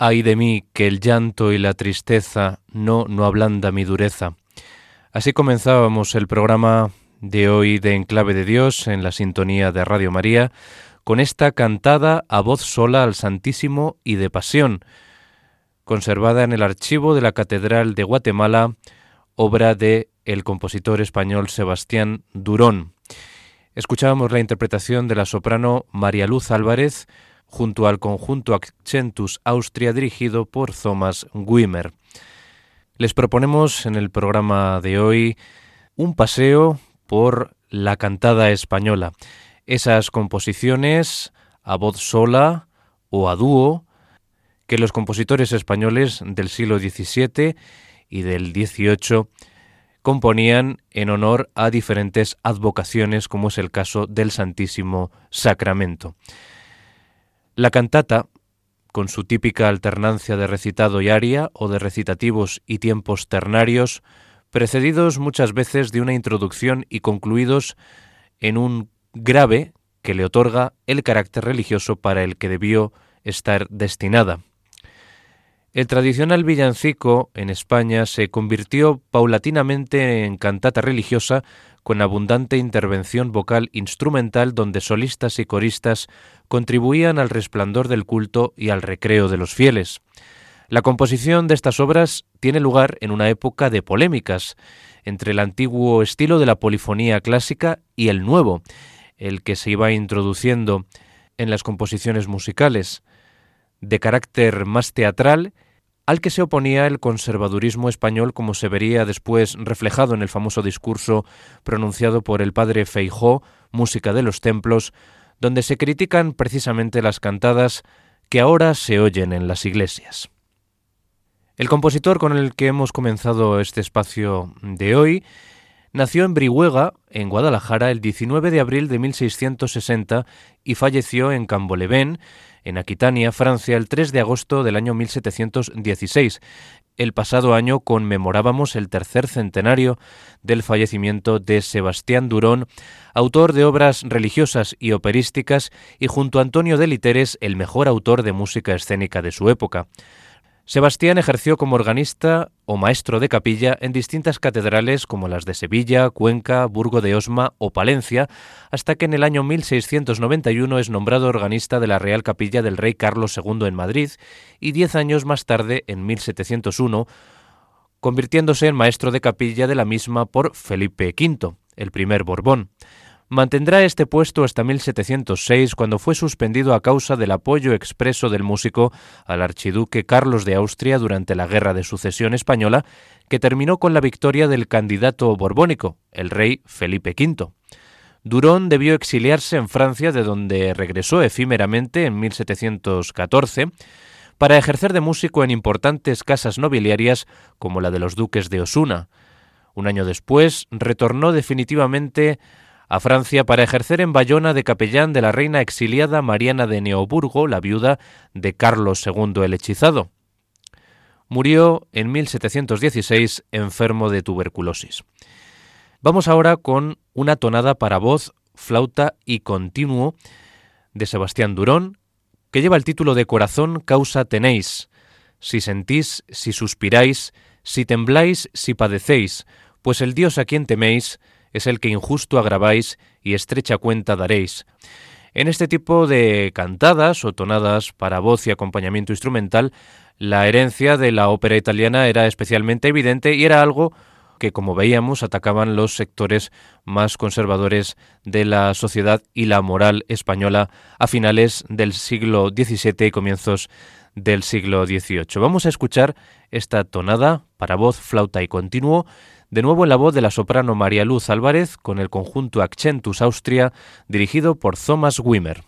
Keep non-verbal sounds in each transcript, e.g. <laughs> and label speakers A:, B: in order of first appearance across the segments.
A: Ay de mí, que el llanto y la tristeza no, no ablanda mi dureza. Así comenzábamos el programa de hoy de Enclave de Dios en la sintonía de Radio María, con esta cantada a voz sola al Santísimo y de Pasión, conservada en el archivo de la Catedral de Guatemala, obra de el compositor español Sebastián Durón. Escuchábamos la interpretación de la soprano María Luz Álvarez, junto al conjunto Accentus Austria dirigido por Thomas Wimmer. Les proponemos en el programa de hoy un paseo por la cantada española, esas composiciones a voz sola o a dúo que los compositores españoles del siglo XVII y del XVIII componían en honor a diferentes advocaciones, como es el caso del Santísimo Sacramento. La cantata con su típica alternancia de recitado y aria o de recitativos y tiempos ternarios, precedidos muchas veces de una introducción y concluidos en un grave que le otorga el carácter religioso para el que debió estar destinada. El tradicional villancico en España se convirtió paulatinamente en cantata religiosa con abundante intervención vocal instrumental donde solistas y coristas contribuían al resplandor del culto y al recreo de los fieles. La composición de estas obras tiene lugar en una época de polémicas entre el antiguo estilo de la polifonía clásica y el nuevo, el que se iba introduciendo en las composiciones musicales, de carácter más teatral, al que se oponía el conservadurismo español como se vería después reflejado en el famoso discurso pronunciado por el padre Feijó, Música de los Templos, donde se critican precisamente las cantadas que ahora se oyen en las iglesias. El compositor con el que hemos comenzado este espacio de hoy nació en Brihuega, en Guadalajara, el 19 de abril de 1660 y falleció en Cambolevén, en Aquitania, Francia, el 3 de agosto del año 1716. El pasado año conmemorábamos el tercer centenario del fallecimiento de Sebastián Durón, autor de obras religiosas y operísticas y junto a Antonio de Literes el mejor autor de música escénica de su época. Sebastián ejerció como organista o maestro de capilla en distintas catedrales como las de Sevilla, Cuenca, Burgo de Osma o Palencia, hasta que en el año 1691 es nombrado organista de la Real Capilla del Rey Carlos II en Madrid y diez años más tarde, en 1701, convirtiéndose en maestro de capilla de la misma por Felipe V, el primer Borbón. Mantendrá este puesto hasta 1706, cuando fue suspendido a causa del apoyo expreso del músico al archiduque Carlos de Austria durante la Guerra de Sucesión Española, que terminó con la victoria del candidato borbónico, el rey Felipe V. Durón debió exiliarse en Francia, de donde regresó efímeramente en 1714, para ejercer de músico en importantes casas nobiliarias como la de los duques de Osuna. Un año después retornó definitivamente a Francia para ejercer en Bayona de capellán de la reina exiliada Mariana de Neoburgo, la viuda de Carlos II el Hechizado. Murió en 1716 enfermo de tuberculosis. Vamos ahora con una tonada para voz, flauta y continuo de Sebastián Durón, que lleva el título de Corazón causa tenéis, si sentís, si suspiráis, si tembláis, si padecéis, pues el Dios a quien teméis, es el que injusto agraváis y estrecha cuenta daréis. En este tipo de cantadas o tonadas para voz y acompañamiento instrumental, la herencia de la ópera italiana era especialmente evidente y era algo que, como veíamos, atacaban los sectores más conservadores de la sociedad y la moral española a finales del siglo XVII y comienzos del siglo XVIII. Vamos a escuchar esta tonada para voz, flauta y continuo de nuevo en la voz de la soprano María Luz Álvarez con el conjunto Accentus Austria dirigido por Thomas Wimmer.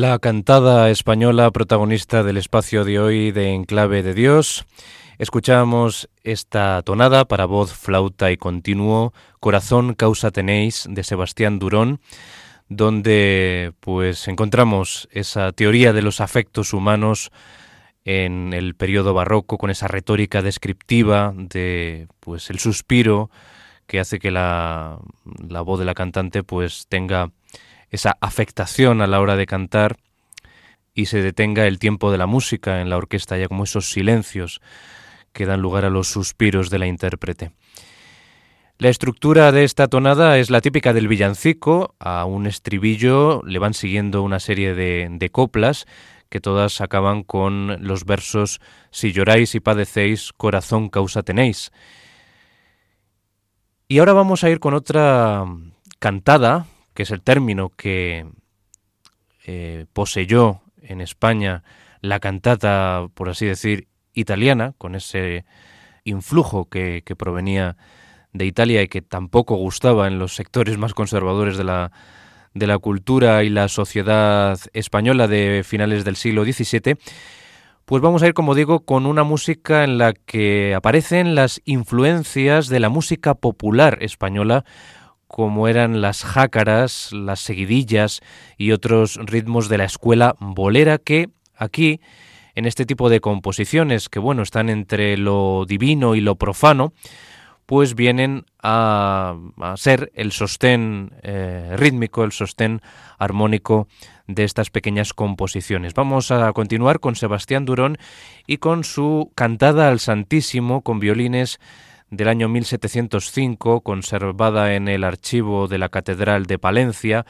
A: La cantada española protagonista del espacio de hoy de Enclave de Dios. Escuchamos esta tonada para voz, flauta y continuo, Corazón causa tenéis, de Sebastián Durón, donde pues encontramos esa teoría de los afectos humanos en el periodo barroco con esa retórica descriptiva de pues el suspiro que hace que la, la voz de la cantante pues tenga esa afectación a la hora de cantar y se detenga el tiempo de la música en la orquesta, ya como esos silencios que dan lugar a los suspiros de la intérprete. La estructura de esta tonada es la típica del villancico, a un estribillo le van siguiendo una serie de, de coplas que todas acaban con los versos Si lloráis y padecéis, corazón causa tenéis. Y ahora vamos a ir con otra cantada, que es el término que eh, poseyó en España la cantata, por así decir, italiana, con ese influjo que, que provenía de Italia y que tampoco gustaba en los sectores más conservadores de la, de la cultura y la sociedad española de finales del siglo XVII, pues vamos a ir, como digo, con una música en la que aparecen las influencias de la música popular española, como eran las jácaras, las seguidillas y otros ritmos de la escuela bolera que aquí, en este tipo de composiciones, que bueno, están entre lo divino y lo profano, pues vienen a, ser el sostén eh, rítmico, el sostén armónico de estas pequeñas composiciones. Vamos a continuar con Sebastián Durón y con su cantada al Santísimo con violines del año 1705, conservada en el archivo de la Catedral de Palencia,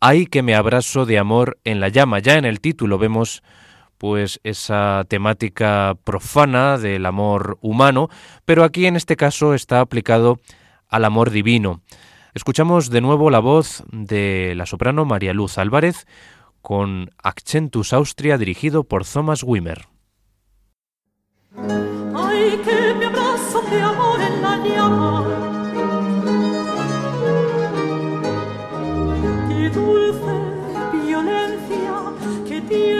A: Hay que me abrazo de amor en la llama. Ya en el título vemos pues esa temática profana del amor humano, pero aquí en este caso está aplicado al amor divino. Escuchamos de nuevo la voz de la soprano María Luz Álvarez con Accentus Austria dirigido por Thomas Wimmer.
B: Dulce violencia, qué tierna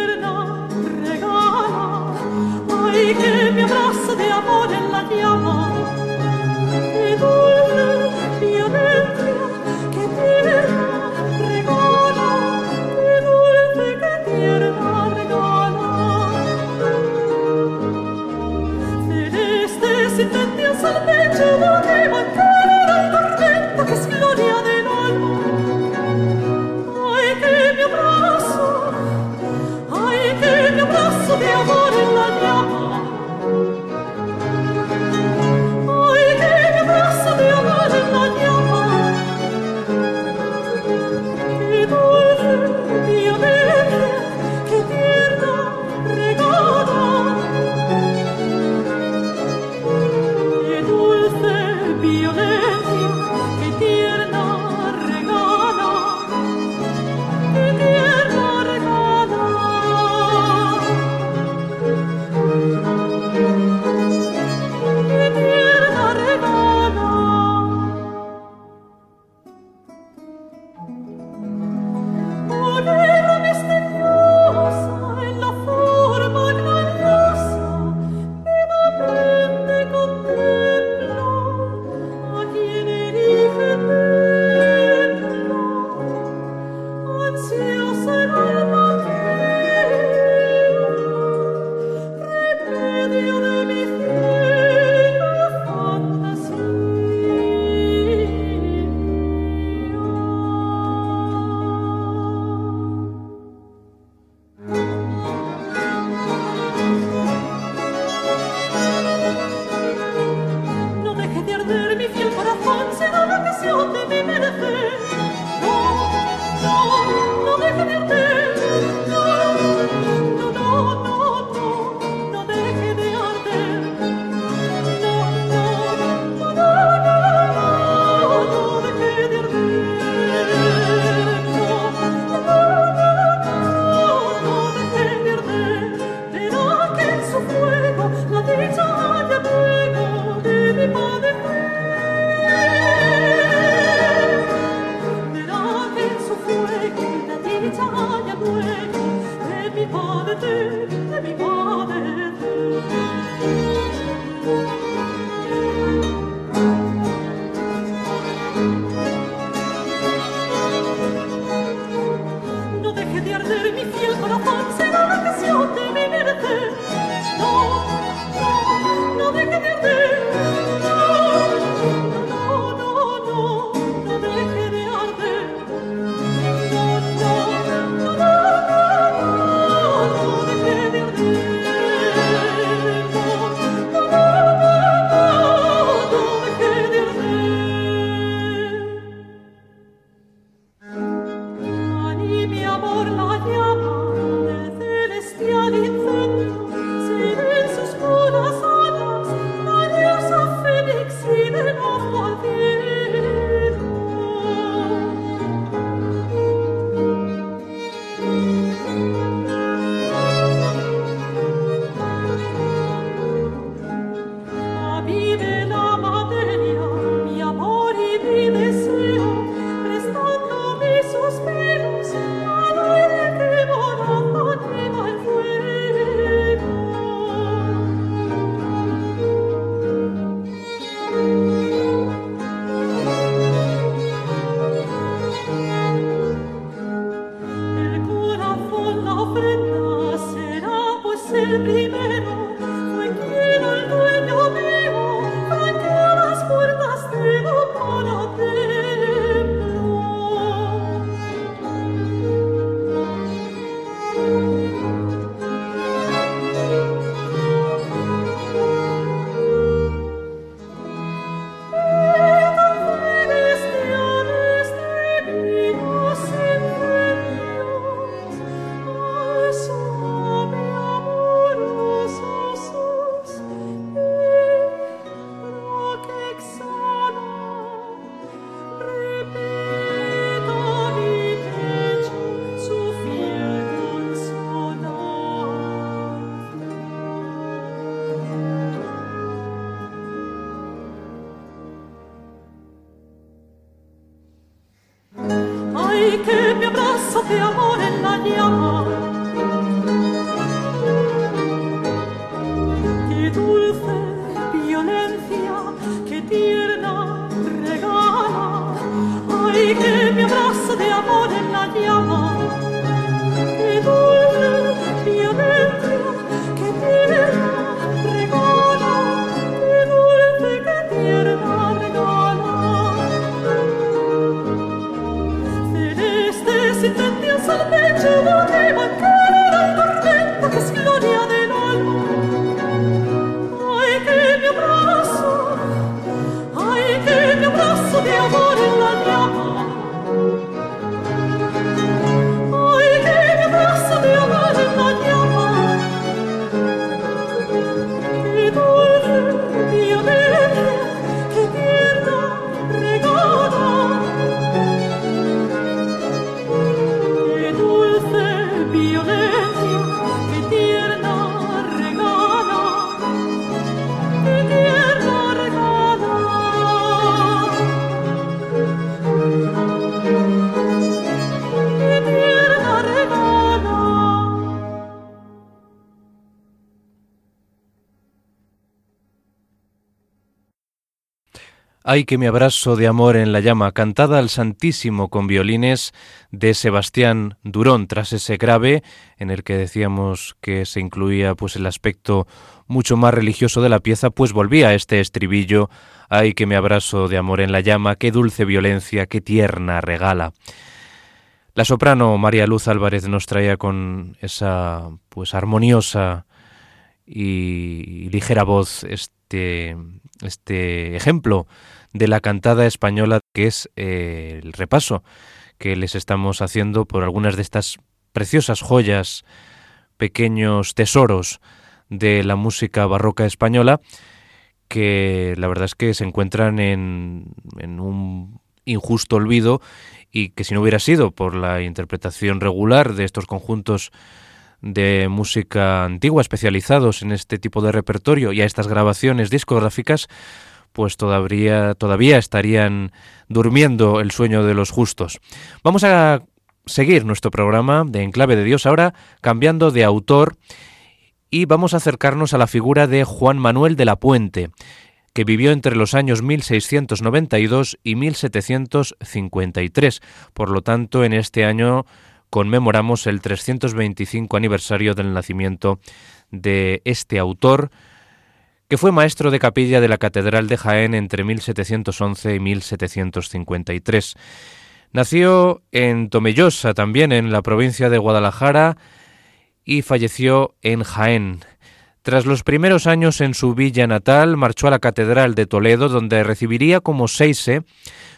B: Ay que me abrazo de amor en la llama,
A: cantada al Santísimo con violines de Sebastián Durón, tras ese grave en el que decíamos que se incluía pues el aspecto mucho más religioso de la pieza, pues volvía a este estribillo, ay que me abrazo de amor en la llama, qué dulce violencia, qué tierna regala. La soprano María Luz Álvarez nos traía con esa pues armoniosa y ligera voz este, este ejemplo de la cantada española, que es eh, el repaso que les estamos haciendo por algunas de estas preciosas joyas, pequeños tesoros de la música barroca española, que la verdad es que se encuentran en, en un injusto olvido y que si no hubiera sido por la interpretación regular de estos conjuntos de música antigua especializados en este tipo de repertorio y a estas grabaciones discográficas, pues todavía, todavía estarían durmiendo el sueño de los justos. Vamos a seguir nuestro programa de Enclave de Dios ahora cambiando de autor y vamos a acercarnos a la figura de Juan Manuel de la Puente, que vivió entre los años 1692 y 1753. Por lo tanto, en este año conmemoramos el 325 aniversario del nacimiento de este autor, fue maestro de capilla de la Catedral de Jaén entre 1711 y 1753. Nació en Tomellosa, también en la provincia de Guadalajara, y falleció en Jaén. Tras los primeros años en su villa natal, marchó a la Catedral de Toledo, donde recibiría como seise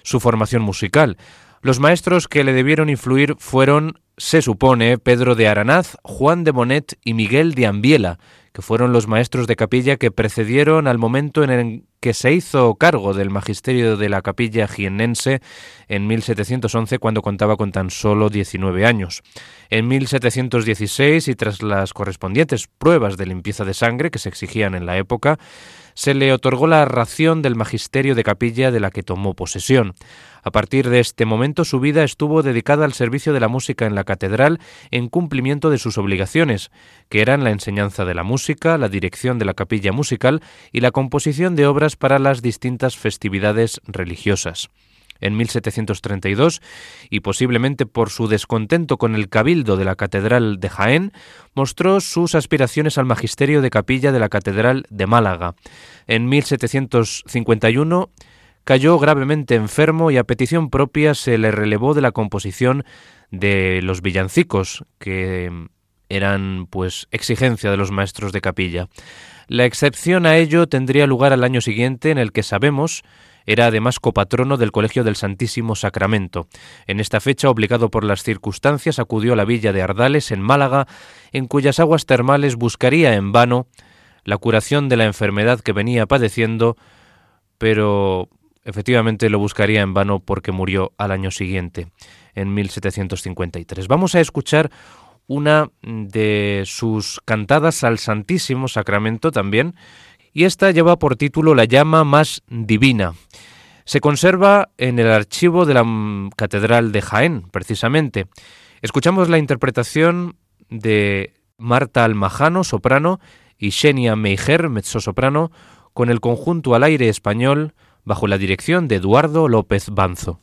A: su formación musical. Los maestros que le debieron influir fueron, se supone, Pedro de Aranaz, Juan de Bonet y Miguel de Ambiela, que fueron los maestros de capilla que precedieron al momento en el que se hizo cargo del magisterio de la capilla jiennense en 1711 cuando contaba con tan solo 19 años. En 1716 y tras las correspondientes pruebas de limpieza de sangre que se exigían en la época, se le otorgó la ración del magisterio de capilla de la que tomó posesión. A partir de este momento su vida estuvo dedicada al servicio de la música en la catedral en cumplimiento de sus obligaciones, que eran la enseñanza de la música, la dirección de la capilla musical y la composición de obras para las distintas festividades religiosas.
B: en 1732 y posiblemente por su descontento con el cabildo de la Catedral de Jaén, mostró sus aspiraciones al magisterio de capilla de la Catedral de Málaga. En 1751 cayó gravemente enfermo y a petición propia se le relevó de la composición de los villancicos, que eran pues exigencia de los maestros de capilla. La excepción a ello tendría lugar al año siguiente en el que sabemos era además copatrono del Colegio del Santísimo Sacramento. En esta fecha, obligado por las circunstancias, acudió a la villa de Ardales, en Málaga, en cuyas aguas termales buscaría en vano la curación de la enfermedad que venía padeciendo, pero efectivamente lo buscaría en vano porque murió al año siguiente, en 1753. Vamos a escuchar una de sus cantadas al Santísimo Sacramento también, y esta lleva por título La llama más divina. Se conserva en el archivo de la Catedral de Jaén, precisamente. Escuchamos la interpretación de Marta Almajano, soprano, y Xenia Meijer, mezzosoprano, con el conjunto al aire español bajo la dirección de Eduardo López Banzo.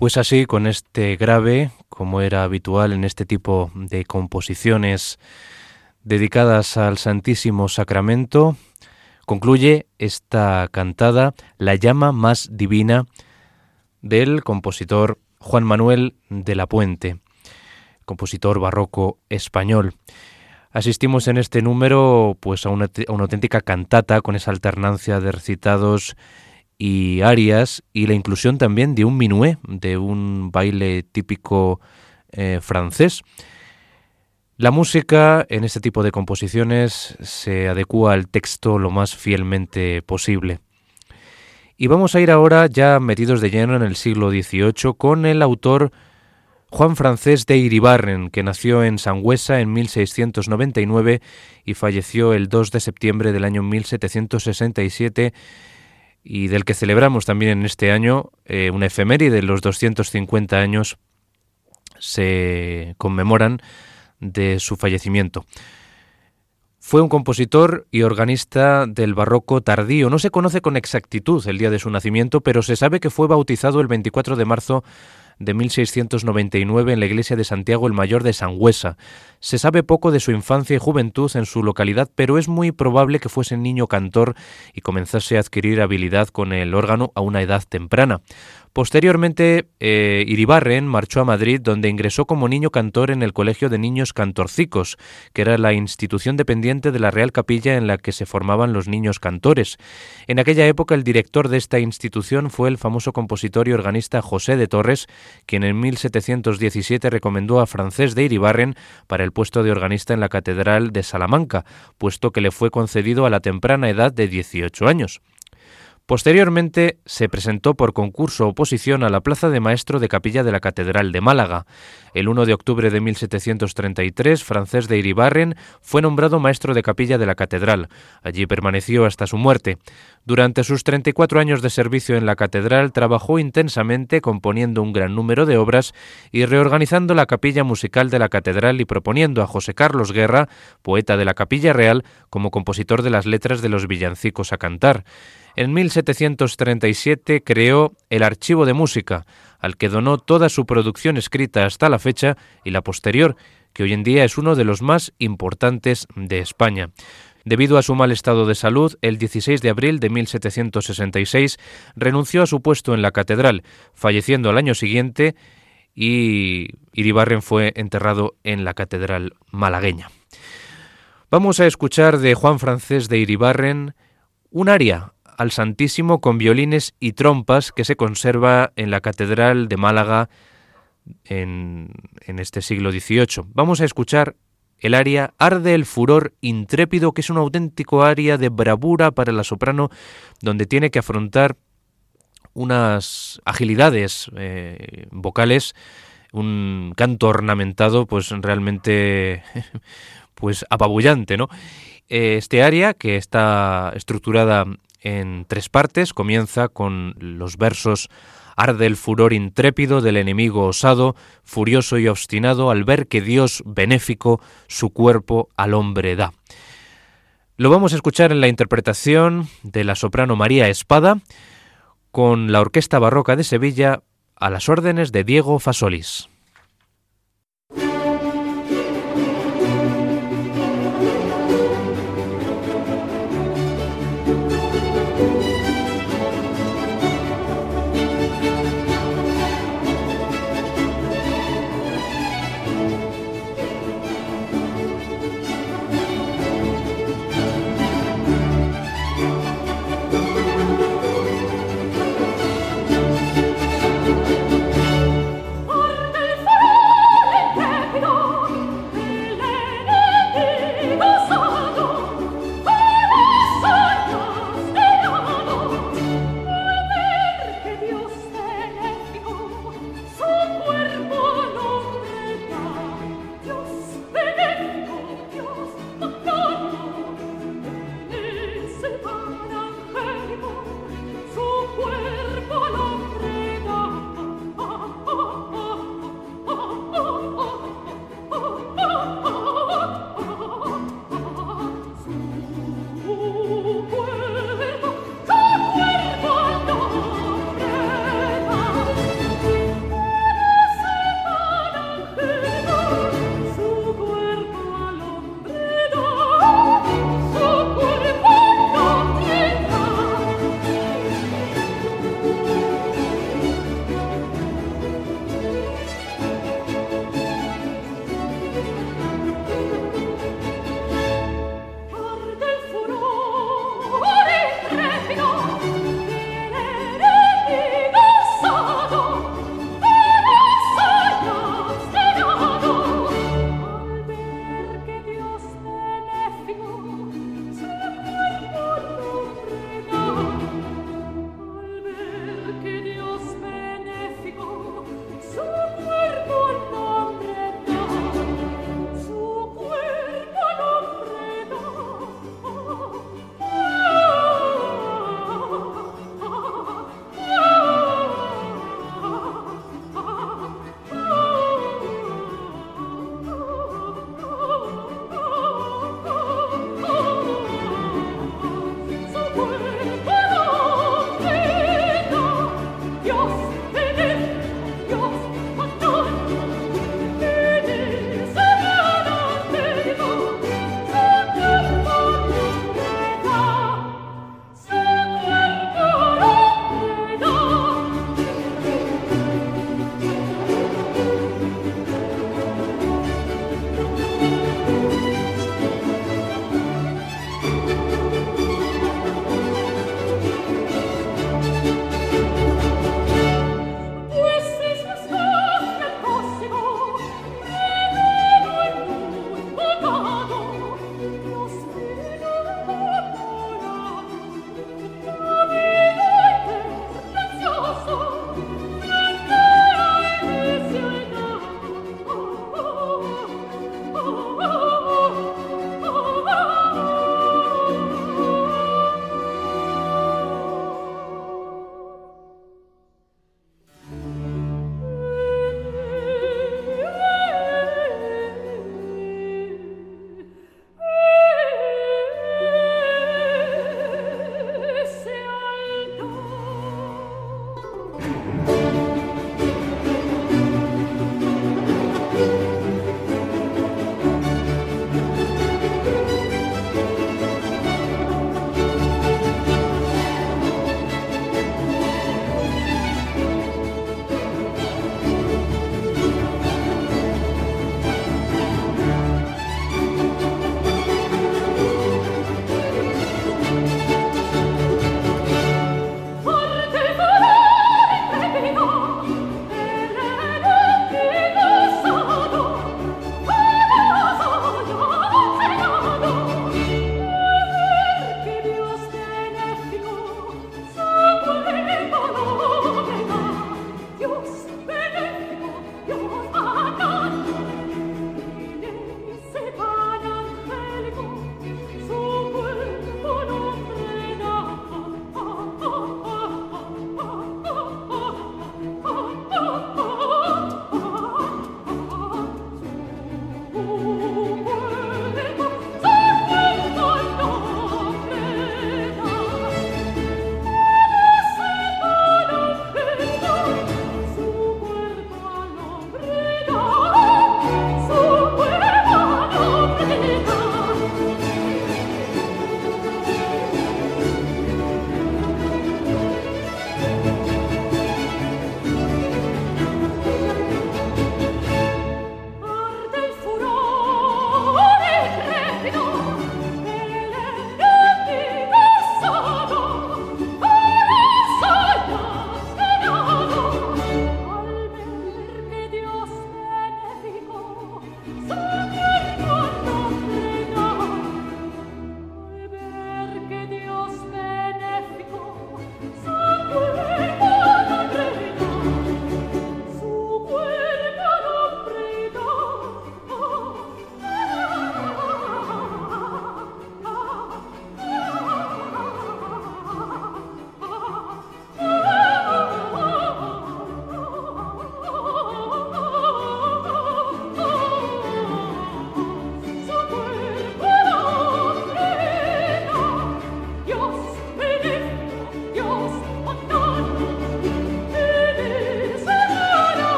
A: Pues así, con este grave, como era habitual en este tipo de composiciones dedicadas al Santísimo Sacramento, concluye esta cantada La llama más divina del compositor Juan Manuel de la Puente, compositor barroco español. Asistimos en este número pues a una, a una auténtica cantata con esa alternancia de recitados y arias y la inclusión también de un minué, de un baile típico eh, francés. La música en este tipo de composiciones se adecua al texto lo más fielmente posible. Y vamos a ir ahora ya metidos de lleno en el siglo XVIII con el autor Juan Francés de Iribarren, que nació en Sangüesa en 1699 y falleció el 2 de septiembre del año 1767 y del que celebramos también en este año eh, una efeméride de los 250 años se conmemoran de su fallecimiento. Fue un compositor y organista del barroco tardío. No se conoce con exactitud el día de su nacimiento, pero se sabe que fue bautizado el 24 de marzo de 1699 en la iglesia de Santiago el Mayor de Sangüesa. Se sabe poco de su infancia y juventud en su localidad, pero es muy probable que fuese niño cantor y comenzase a adquirir habilidad con el órgano a una edad temprana. Posteriormente, eh, Iribarren marchó a Madrid, donde ingresó como niño cantor en el Colegio de Niños Cantorcicos, que era la institución dependiente de la Real Capilla en la que se formaban los niños cantores. En aquella época, el director de esta institución fue el famoso compositor y organista José de Torres, quien en 1717 recomendó a Francés de Iribarren para el puesto de organista en la Catedral de Salamanca, puesto que le fue concedido a la temprana edad de 18 años. Posteriormente se presentó por concurso oposición a la plaza de maestro de capilla de la Catedral de Málaga. El 1 de octubre de 1733, Francés de Iribarren fue nombrado maestro de capilla de la Catedral. Allí permaneció hasta su muerte. Durante sus 34 años de servicio en la Catedral trabajó intensamente componiendo un gran número de obras y reorganizando la capilla musical de la Catedral y proponiendo a José Carlos Guerra, poeta de la Capilla Real, como compositor de las letras de los villancicos a cantar. En 1737 creó el Archivo de Música, al que donó toda su producción escrita hasta la fecha y la posterior, que hoy en día es uno de los más importantes de España. Debido a su mal estado de salud, el 16 de abril de 1766 renunció a su puesto en la catedral, falleciendo al año siguiente y Iribarren fue enterrado en la catedral malagueña. Vamos a escuchar de Juan Francés de Iribarren un aria al Santísimo con violines y trompas que se conserva en la Catedral de Málaga en, este siglo XVIII. Vamos a escuchar el aria Arde el furor intrépido, que es un auténtico aria de bravura para la soprano, donde tiene que afrontar unas agilidades eh, vocales, un canto ornamentado, pues realmente <laughs> pues apabullante, ¿no? Este aria, que está estructurada en tres partes. Comienza con los versos Arde el furor intrépido del enemigo osado, furioso y obstinado al ver que Dios benéfico su cuerpo al hombre da. Lo vamos a escuchar en la interpretación de la soprano María Espada con la Orquesta Barroca de Sevilla a las órdenes de Diego Fasolis.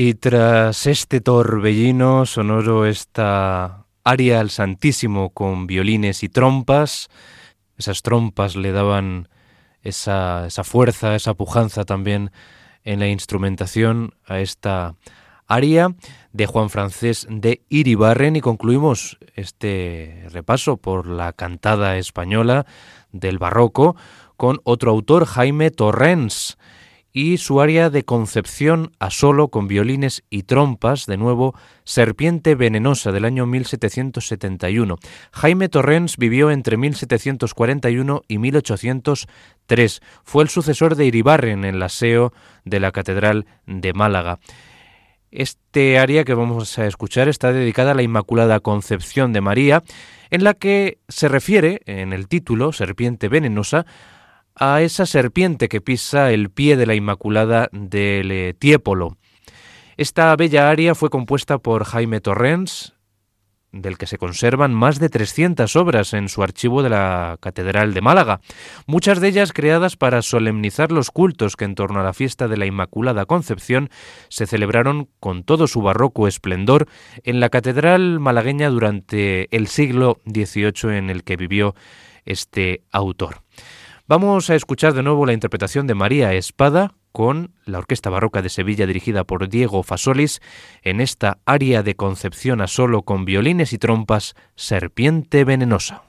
A: Y tras este torbellino sonoro, esta aria al Santísimo con violines y trompas, esas trompas le daban esa, esa fuerza, esa pujanza también en la instrumentación a esta aria de Juan Francés de Iribarren. Y concluimos este repaso por la cantada española del barroco con otro autor, Jaime Torrens, y su área de concepción a solo con violines y trompas, de nuevo, Serpiente Venenosa del año 1771. Jaime Torrens vivió entre 1741 y 1803. Fue el sucesor de Iribarren en el aseo de la Catedral de Málaga. Este área que vamos a escuchar está dedicada a la Inmaculada Concepción de María, en la que se refiere, en el título, Serpiente Venenosa, a esa serpiente que pisa el pie de la Inmaculada del Tiepolo. Esta bella aria fue compuesta por Jaime Torrens, del que se conservan más de 300 obras en su archivo de la Catedral de Málaga, muchas de ellas creadas para solemnizar los cultos que en torno a la fiesta de la Inmaculada Concepción se celebraron con todo su barroco esplendor en la Catedral malagueña durante el siglo XVIII en el que vivió este autor. Vamos a escuchar de nuevo la interpretación de María Espada con la Orquesta Barroca de Sevilla dirigida por Diego Fasolis en esta aria de concepción a solo con violines y trompas Serpiente Venenosa.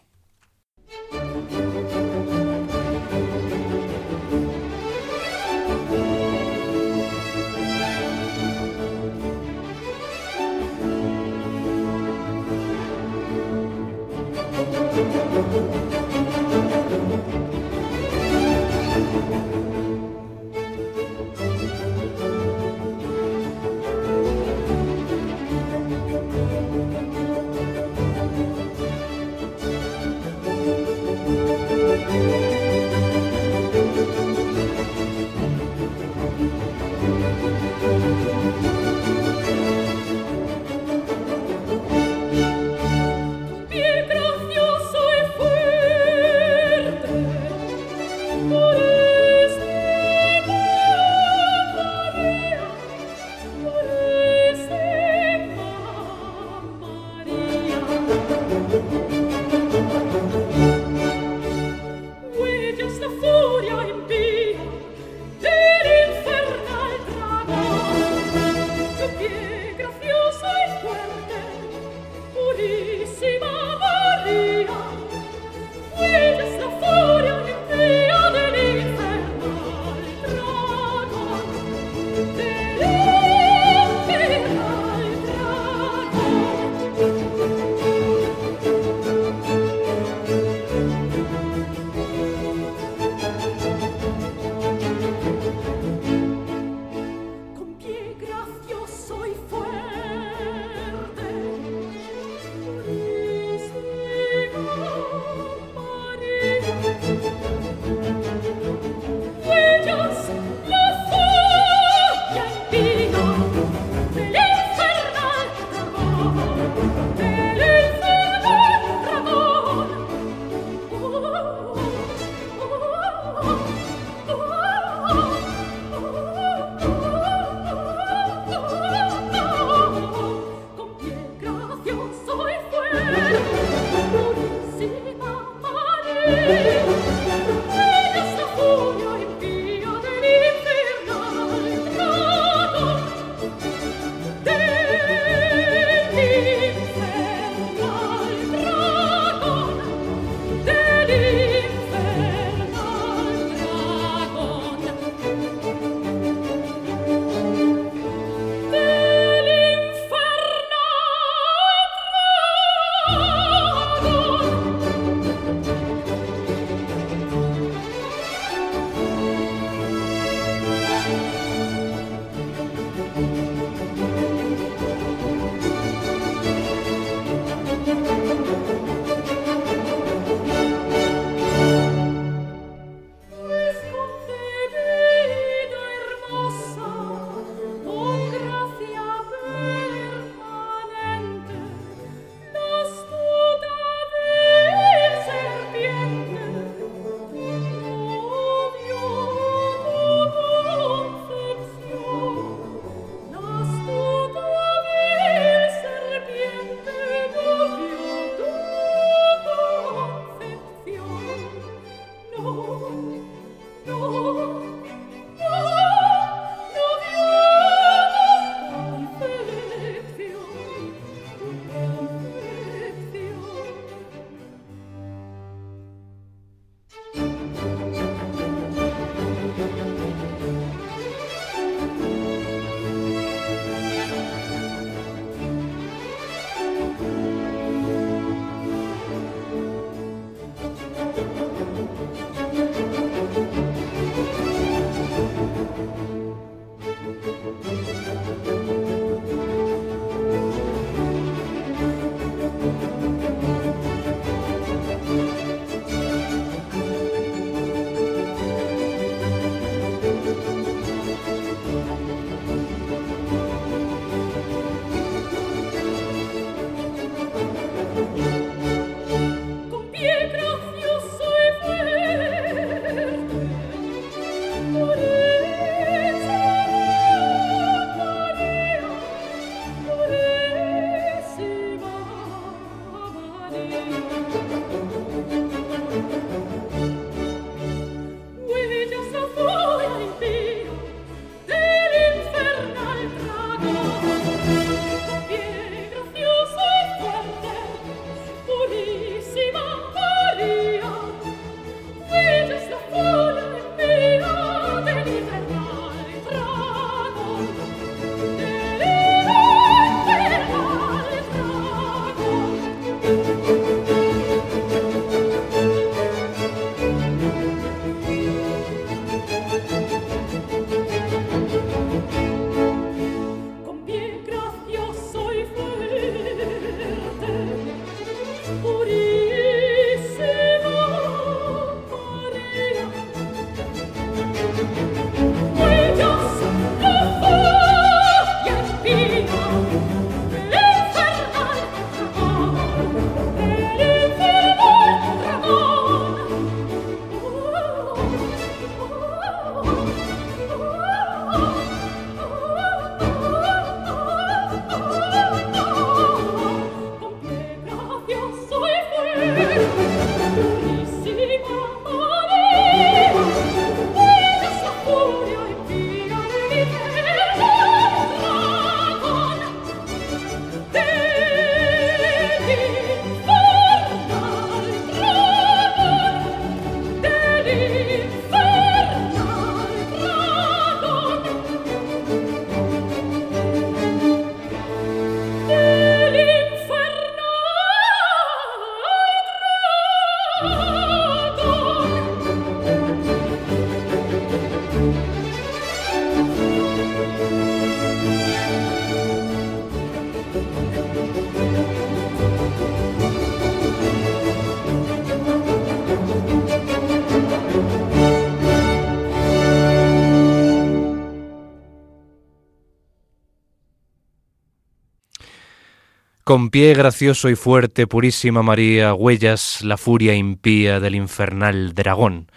A: Con pie gracioso y fuerte, purísima María, huellas la furia impía del infernal dragón.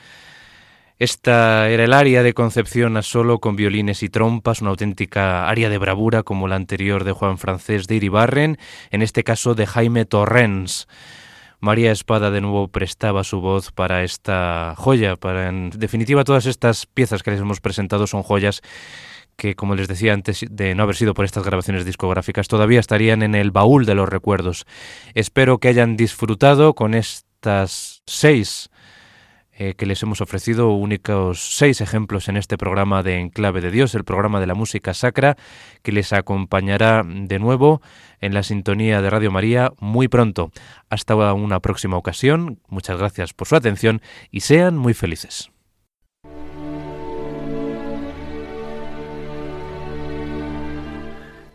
A: Esta era el aria de Concepción a solo con violines y trompas, una auténtica aria de bravura como la anterior de Juan Francés de Iribarren, en este caso de Jaime Torrens. María Espada de nuevo prestaba su voz para esta joya, para en definitiva todas estas piezas que les hemos presentado son joyas que, como les decía antes de no haber sido por estas grabaciones discográficas, todavía estarían en el baúl de los recuerdos. Espero que hayan disfrutado con estas seis eh, que les hemos ofrecido, únicos seis ejemplos en este programa de Enclave de Dios, el programa de la música sacra, que les acompañará de nuevo en la sintonía de Radio María muy pronto. Hasta una próxima ocasión, muchas gracias por su atención y sean muy felices.